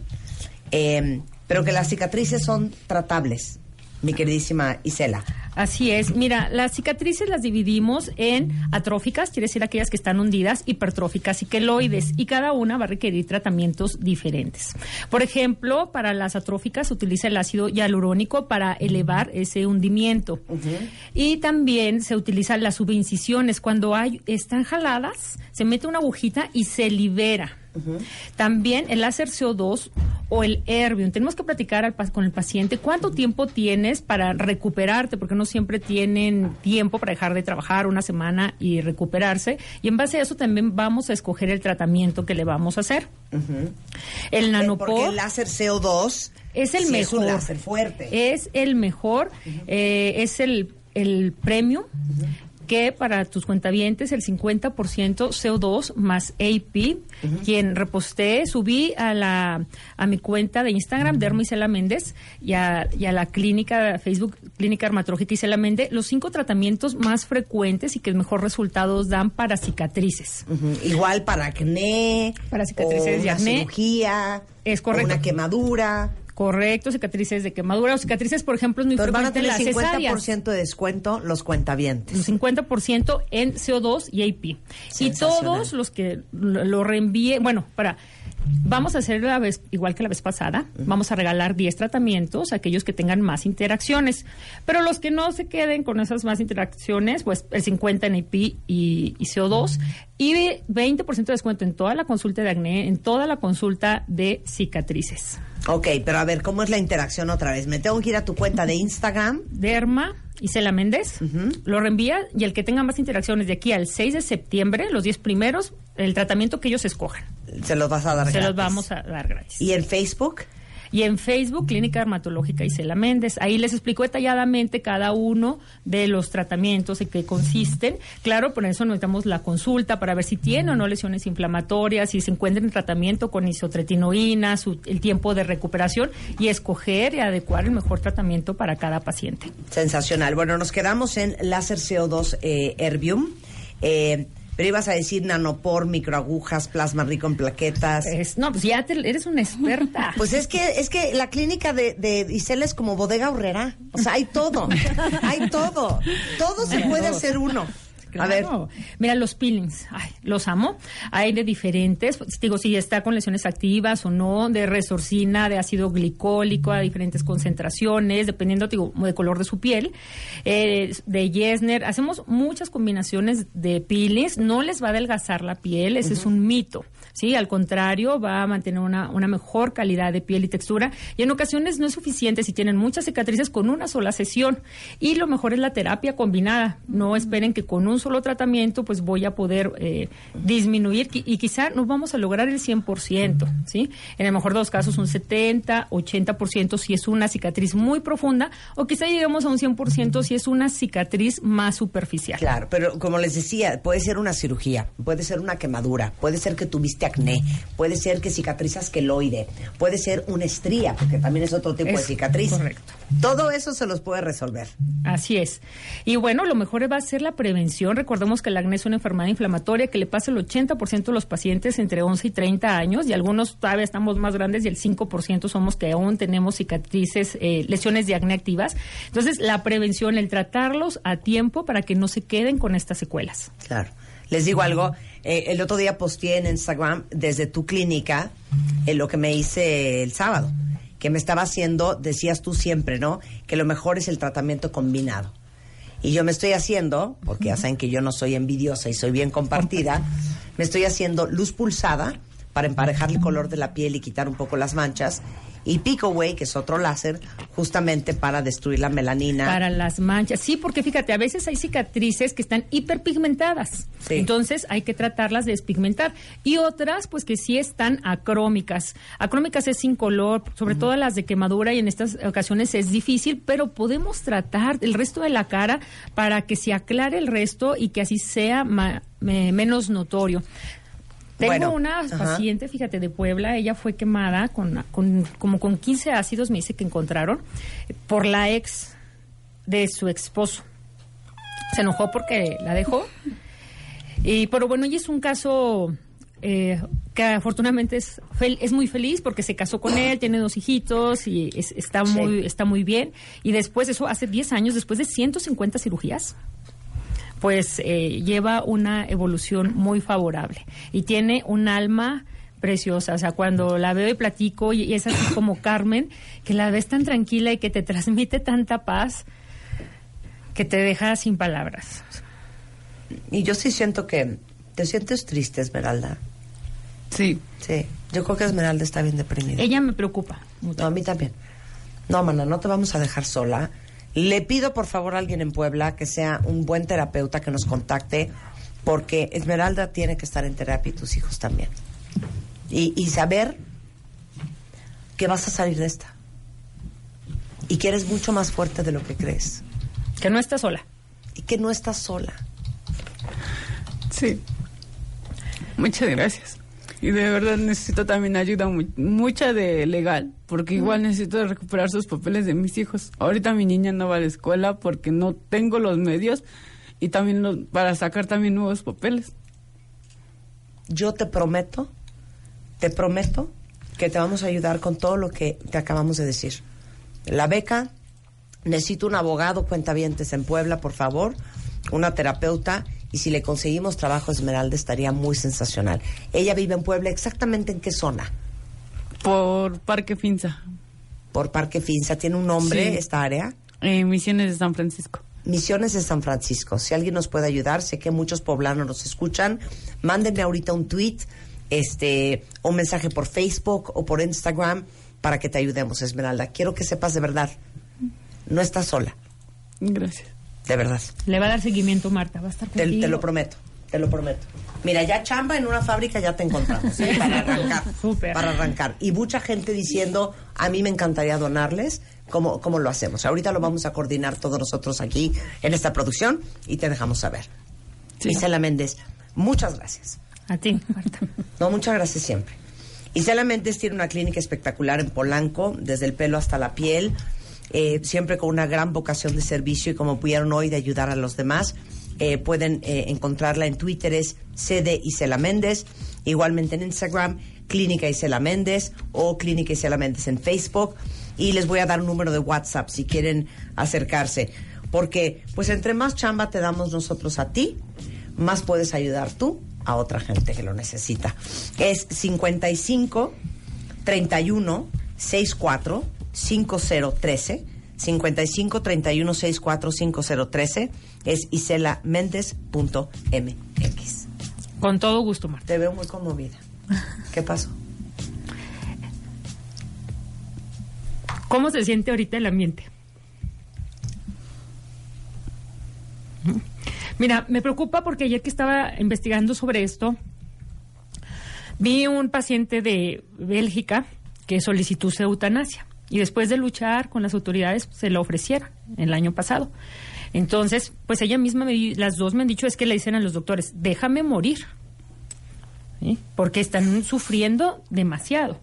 Eh, pero que las cicatrices son tratables, mi queridísima Isela. Así es. Mira, las cicatrices las dividimos en atróficas, quiere decir aquellas que están hundidas, hipertróficas y queloides, y cada una va a requerir tratamientos diferentes. Por ejemplo, para las atróficas se utiliza el ácido hialurónico para elevar ese hundimiento. Y también se utilizan las subincisiones. Cuando hay, están jaladas, se mete una agujita y se libera. También el láser CO2 o el Erbium. Tenemos que platicar al con el paciente cuánto tiempo tienes para recuperarte, porque no siempre tienen tiempo para dejar de trabajar una semana y recuperarse. Y en base a eso también vamos a escoger el tratamiento que le vamos a hacer. El nanopor. Eh, Porque el láser CO2 es el sí mejor. es un láser fuerte. Es el mejor, eh, es el, el premium que para tus cuentavientes el 50% CO2 más AP, quien reposté, subí a la a mi cuenta de Instagram, Dermo Isela Méndez, y a, y a la clínica, Facebook Clínica Dermatológica Isela Méndez, los cinco tratamientos más frecuentes y que mejor resultados dan para cicatrices. Igual para acné, Para cicatrices o de acné. cirugía, Es correcto. una quemadura. Correcto, cicatrices de quemadura o cicatrices, por ejemplo, es muy Entonces van a frecuente tener en las cesáreas. 50% de descuento los cuentavientes. Un 50% en CO2 y AP. Y todos los que lo, lo reenvíen, bueno, para vamos a hacer la vez igual que la vez pasada, vamos a regalar 10 tratamientos a aquellos que tengan más interacciones, pero los que no se queden con esas más interacciones, pues el 50 en AP y, y CO2 y 20% de descuento en toda la consulta de acné, en toda la consulta de cicatrices. Ok, pero a ver, ¿cómo es la interacción otra vez? Me tengo que ir a tu cuenta de Instagram. Derma Isela Méndez, lo reenvía y el que tenga más interacciones de aquí al 6 de septiembre, los 10 primeros, el tratamiento que ellos escojan. Se los vas a dar Se gratis. los vamos a dar gratis. ¿Y en Facebook? Y en Facebook, Clínica Dermatológica Isela Méndez. Ahí les explico detalladamente cada uno de los tratamientos en qué consisten. Claro, por eso necesitamos la consulta para ver si tiene o no lesiones inflamatorias, si se encuentra en tratamiento con isotretinoína, su- el tiempo de recuperación y escoger y adecuar el mejor tratamiento para cada paciente. Sensacional. Bueno, nos quedamos en láser CO2 eh, Erbium. Eh, pero ibas a decir nanopor, microagujas, plasma rico en plaquetas. no, pues ya te- eres una experta. [laughs] Pues es que es que la clínica de, de Isela es como bodega horrera. O sea, hay todo. hay todo. Todo se puede hacer uno. A ver. Mira, los peelings, ay, los amo. Hay de diferentes, digo, si está con lesiones activas o no, de resorcina, de ácido glicólico, a diferentes concentraciones, dependiendo digo, del color de su piel. Eh, de Yesner, hacemos muchas combinaciones de peelings. No les va a adelgazar la piel, ese es un mito. Sí, al contrario, va a mantener una, una mejor calidad de piel y textura. Y en ocasiones no es suficiente si tienen muchas cicatrices con una sola sesión. Y lo mejor es la terapia combinada. No esperen que con un solo tratamiento pues voy a poder eh, disminuir y quizá no vamos a lograr el 100%, ¿sí? En el mejor de los casos un 70, 80% si es una cicatriz muy profunda o quizá lleguemos a un 100% si es una cicatriz más superficial. Claro, pero como les decía, puede ser una cirugía, puede ser una quemadura, puede ser que tuviste acné, puede ser que cicatrizas queloide, puede ser una estría, porque también es otro tipo de cicatriz. correcto. Todo eso se los puede resolver. Así es. Y bueno, lo mejor va a ser la prevención. Recordemos que el acné es una enfermedad inflamatoria que le pasa al 80% de los pacientes entre 11 y 30 años y algunos todavía estamos más grandes y el 5% somos que aún tenemos cicatrices, eh, lesiones de acné activas. Entonces, la prevención, el tratarlos a tiempo para que no se queden con estas secuelas. Claro. Les digo algo, eh, el otro día posteé en Instagram desde tu clínica eh, lo que me hice el sábado, que me estaba haciendo, decías tú siempre, ¿no? Que lo mejor es el tratamiento combinado. Y yo me estoy haciendo, porque ya saben que yo no soy envidiosa y soy bien compartida, me estoy haciendo luz pulsada para emparejar el color de la piel y quitar un poco las manchas. Y Pico Way, que es otro láser, justamente para destruir la melanina. Para las manchas. Sí, porque fíjate, a veces hay cicatrices que están hiperpigmentadas. Entonces hay que tratarlas de despigmentar. Y otras, pues que sí están acrómicas. Acrómicas es sin color, sobre todo las de quemadura, y en estas ocasiones es difícil, pero podemos tratar el resto de la cara para que se aclare el resto y que así sea ma- me- menos notorio. Tengo Bueno, una ajá. paciente, fíjate, de Puebla, ella fue quemada con, con como con 15 ácidos, me dice que encontraron, por la ex de su esposo. Se enojó porque la dejó. Y, pero bueno, ella es un caso eh, que afortunadamente es, fel- es muy feliz porque se casó con él, tiene dos hijitos y es- está, Sí. muy, está muy bien. Y después, eso hace 10 años, después de 150 cirugías, pues eh, lleva una evolución muy favorable y tiene un alma preciosa, o sea, cuando la veo y platico y, y es así [coughs] como Carmen, que la ves tan tranquila y que te transmite tanta paz que te deja sin palabras. Y yo sí siento que te sientes triste, Esmeralda. Sí. Sí. Yo creo que Esmeralda está bien deprimida. Ella me preocupa. No, a mí también. No, mana, no te vamos a dejar sola. Le pido por favor a alguien en Puebla que sea un buen terapeuta que nos contacte, porque Esmeralda tiene que estar en terapia y tus hijos también. Y, y saber que vas a salir de esta. Y que eres mucho más fuerte de lo que crees. Que no estás sola. Y que no estás sola. Sí. Muchas gracias. Y de verdad necesito también ayuda mu- mucha de legal, porque igual necesito recuperar sus papeles de mis hijos. Ahorita mi niña no va a la escuela porque no tengo los medios y también los- para sacar también nuevos papeles. Yo te prometo, te prometo que te vamos a ayudar con todo lo que te acabamos de decir. La beca, necesito un abogado, cuentavientes en Puebla, por favor, una terapeuta, y si le conseguimos trabajo a Esmeralda estaría muy sensacional. Ella vive en Puebla, ¿exactamente en qué zona? Por Parque Finza. Por Parque Finza, ¿tiene un nombre Sí. esta área? Eh, Misiones de San Francisco. Misiones de San Francisco. Si alguien nos puede ayudar, sé que muchos poblanos nos escuchan, mándenme ahorita un tweet, este, un mensaje por Facebook o por Instagram para que te ayudemos, Esmeralda. Quiero que sepas de verdad, no estás sola, Gracias. De verdad. Le va a dar seguimiento Marta, va a estar Te, contigo. te lo prometo, te lo prometo. Mira, ya chamba en una fábrica ya te encontramos, para arrancar. [laughs] Para arrancar. Y mucha gente diciendo, a mí me encantaría donarles, ¿cómo, ¿cómo lo hacemos? Ahorita lo vamos a coordinar todos nosotros aquí en esta producción y te dejamos saber. Isela Méndez, muchas gracias. A ti, Marta. No, muchas gracias siempre. Isela Méndez tiene una clínica espectacular en Polanco, desde el pelo hasta la piel, eh, siempre con una gran vocación de servicio y como pudieron hoy de ayudar a los demás. Eh, pueden eh, encontrarla en Twitter, es CD Isela Méndez, igualmente en Instagram, Clínica Isela Méndez o Clínica Isela Méndez en Facebook. Y les voy a dar un número de WhatsApp si quieren acercarse. Porque, pues, entre más chamba te damos nosotros a ti, más puedes ayudar tú a otra gente que lo necesita. Es 55 31 64 5013. 55 31 64 5013. Es iselaméndez.mx. Con todo gusto, Marta. Te veo muy conmovida. ¿Qué pasó? ¿Cómo se siente ahorita el ambiente? Mira, me preocupa porque ayer que estaba investigando sobre esto, vi un paciente de Bélgica que solicitó su eutanasia y después de luchar con las autoridades se lo ofrecieron el año pasado. Entonces, pues ella misma, me las dos me han dicho es que le dicen a los doctores, déjame morir, porque están sufriendo demasiado.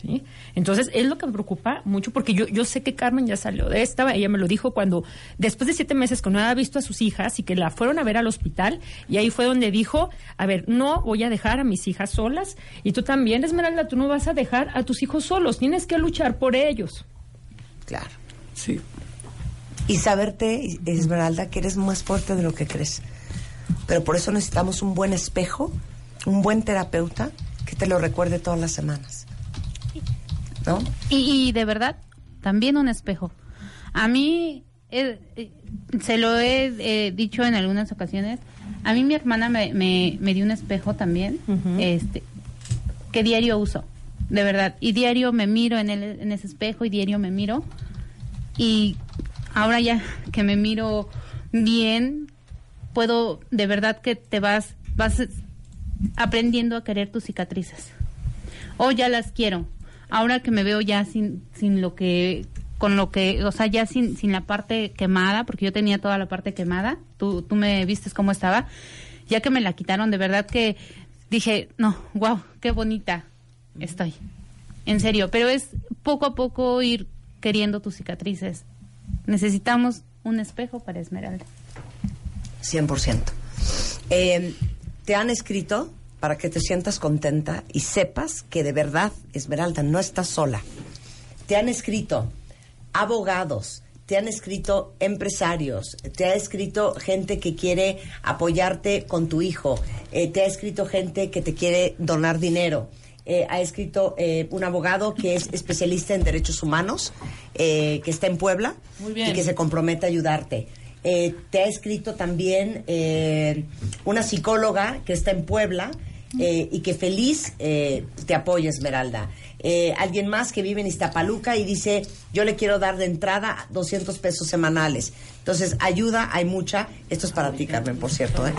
¿Sí? Entonces, es lo que me preocupa mucho porque yo, yo sé que Carmen ya salió de esta, ella me lo dijo cuando, después de siete meses que no había visto a sus hijas y que la fueron a ver al hospital, y ahí fue donde dijo, a ver, no voy a dejar a mis hijas solas, y tú también, Esmeralda, tú no vas a dejar a tus hijos solos, tienes que luchar por ellos. Claro. Sí. Y saberte, Esmeralda, que eres más fuerte de lo que crees. Pero por eso necesitamos un buen espejo, un buen terapeuta que te lo recuerde todas las semanas. ¿No? Y, y de verdad, también un espejo. A mí, eh, eh, se lo he eh, dicho en algunas ocasiones, a mí mi hermana me, me, me dio un espejo también, este, que diario uso, de verdad. Y diario me miro en, el, en ese espejo y diario me miro. Y ahora ya que me miro bien, puedo, de verdad que te vas, vas aprendiendo a querer tus cicatrices. O ya las quiero. Ahora que me veo ya sin, sin lo que, con lo que, o sea, ya sin, sin la parte quemada, porque yo tenía toda la parte quemada, tú, tú me vistes cómo estaba, ya que me la quitaron, de verdad que dije, no, wow, qué bonita estoy. En serio, pero es poco a poco ir queriendo tus cicatrices. Necesitamos un espejo para Esmeralda. 100%. Eh, te han escrito para que te sientas contenta y sepas que de verdad, Esmeralda, no estás sola. Te han escrito abogados, te han escrito empresarios, te ha escrito gente que quiere apoyarte con tu hijo, eh, te ha escrito gente que te quiere donar dinero. eh, ha escrito eh, un abogado que es especialista en derechos humanos, que está en Puebla Muy bien. y que se compromete a ayudarte. Te ha escrito también una psicóloga que está en Puebla eh, y que feliz eh, te apoya, Esmeralda. Eh, alguien más que vive en Iztapaluca y dice, yo le quiero dar de entrada 200 pesos semanales. Entonces, ayuda hay mucha. Esto es para ti, Carmen, por cierto. ¿eh?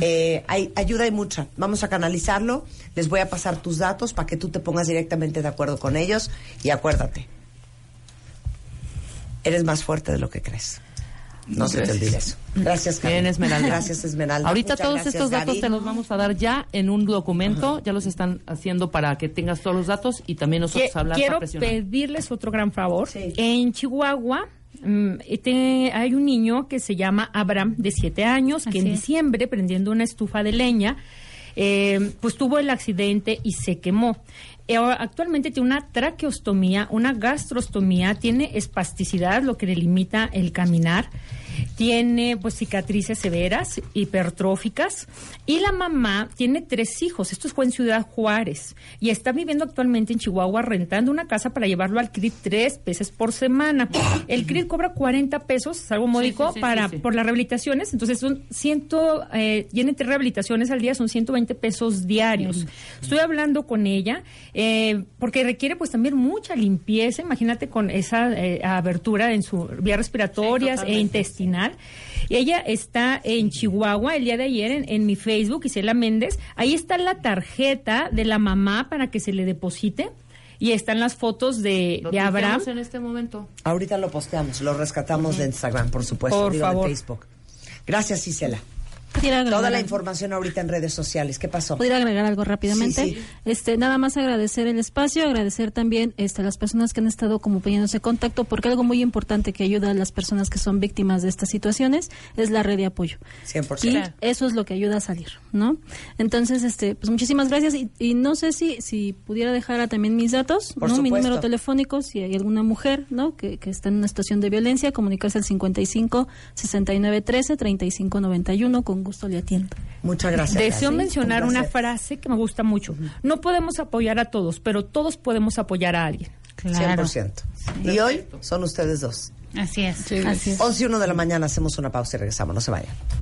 Eh, hay, ayuda hay mucha. Vamos a canalizarlo. Les voy a pasar tus datos para que tú te pongas directamente de acuerdo con ellos. Y acuérdate, eres más fuerte de lo que crees. No se te Gracias. olvide eso. Gracias, Carmen. Bien, Esmeralda. Gracias, Esmeralda. Ahorita Muchas todos gracias, estos datos te los vamos a dar ya en un documento. Ya los están haciendo para que tengas todos los datos y también nosotros Que- hablar Quiero pedirles otro gran favor. En Chihuahua mm, este, hay un niño que se llama Abraham, de siete años, que en es. diciembre, prendiendo una estufa de leña, eh, pues tuvo el accidente y se quemó. Eh, actualmente tiene una traqueostomía, una gastrostomía, tiene espasticidad, lo que le limita el caminar, tiene pues cicatrices severas, hipertróficas, y la mamá tiene tres hijos, esto fue en Ciudad Juárez, y está viviendo actualmente en Chihuahua rentando una casa para llevarlo al CRIT tres veces por semana. El CRIT cobra 40 pesos, es algo módico, sí, sí, para sí, por las rehabilitaciones, entonces son ciento, eh, tiene tres rehabilitaciones al día, son 120 pesos diarios. Estoy hablando con ella, eh, porque requiere pues también mucha limpieza, imagínate con esa eh, abertura en su vía respiratorias e intestinal. Y ella está en Chihuahua el día de ayer en, en mi Facebook, Isela Méndez. Ahí está la tarjeta de la mamá para que se le deposite. Y están las fotos de, Lo de Abraham. en este momento. Ahorita lo posteamos, lo rescatamos de Instagram, por supuesto, Por digo, favor. de Facebook. Gracias, Isela. Toda la información ahorita en redes sociales. ¿Qué pasó? ¿Pudiera agregar algo rápidamente? Sí, sí. Este, nada más agradecer el espacio, agradecer también este, a las personas que han estado como poniéndose contacto, porque algo muy importante que ayuda a las personas que son víctimas de estas situaciones es la red de apoyo. 100%. Y eso es lo que ayuda a salir, ¿no? Entonces, este, pues muchísimas gracias y, y no sé si si pudiera dejar también mis datos, Por ¿no? Mi número telefónico, si hay alguna mujer, ¿no? Que, que está en una situación de violencia, comunicarse al 55 69 13 35 91, con gusto le atiendo. Muchas gracias. Deseo Gracias. mencionar Un una frase que me gusta mucho. No podemos apoyar a todos, pero todos podemos apoyar a alguien. Claro. 100%. Y hoy son ustedes dos. Así es. Así es. 11 y 1 de la mañana hacemos una pausa y regresamos. No se vayan.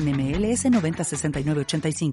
NMLS 906985.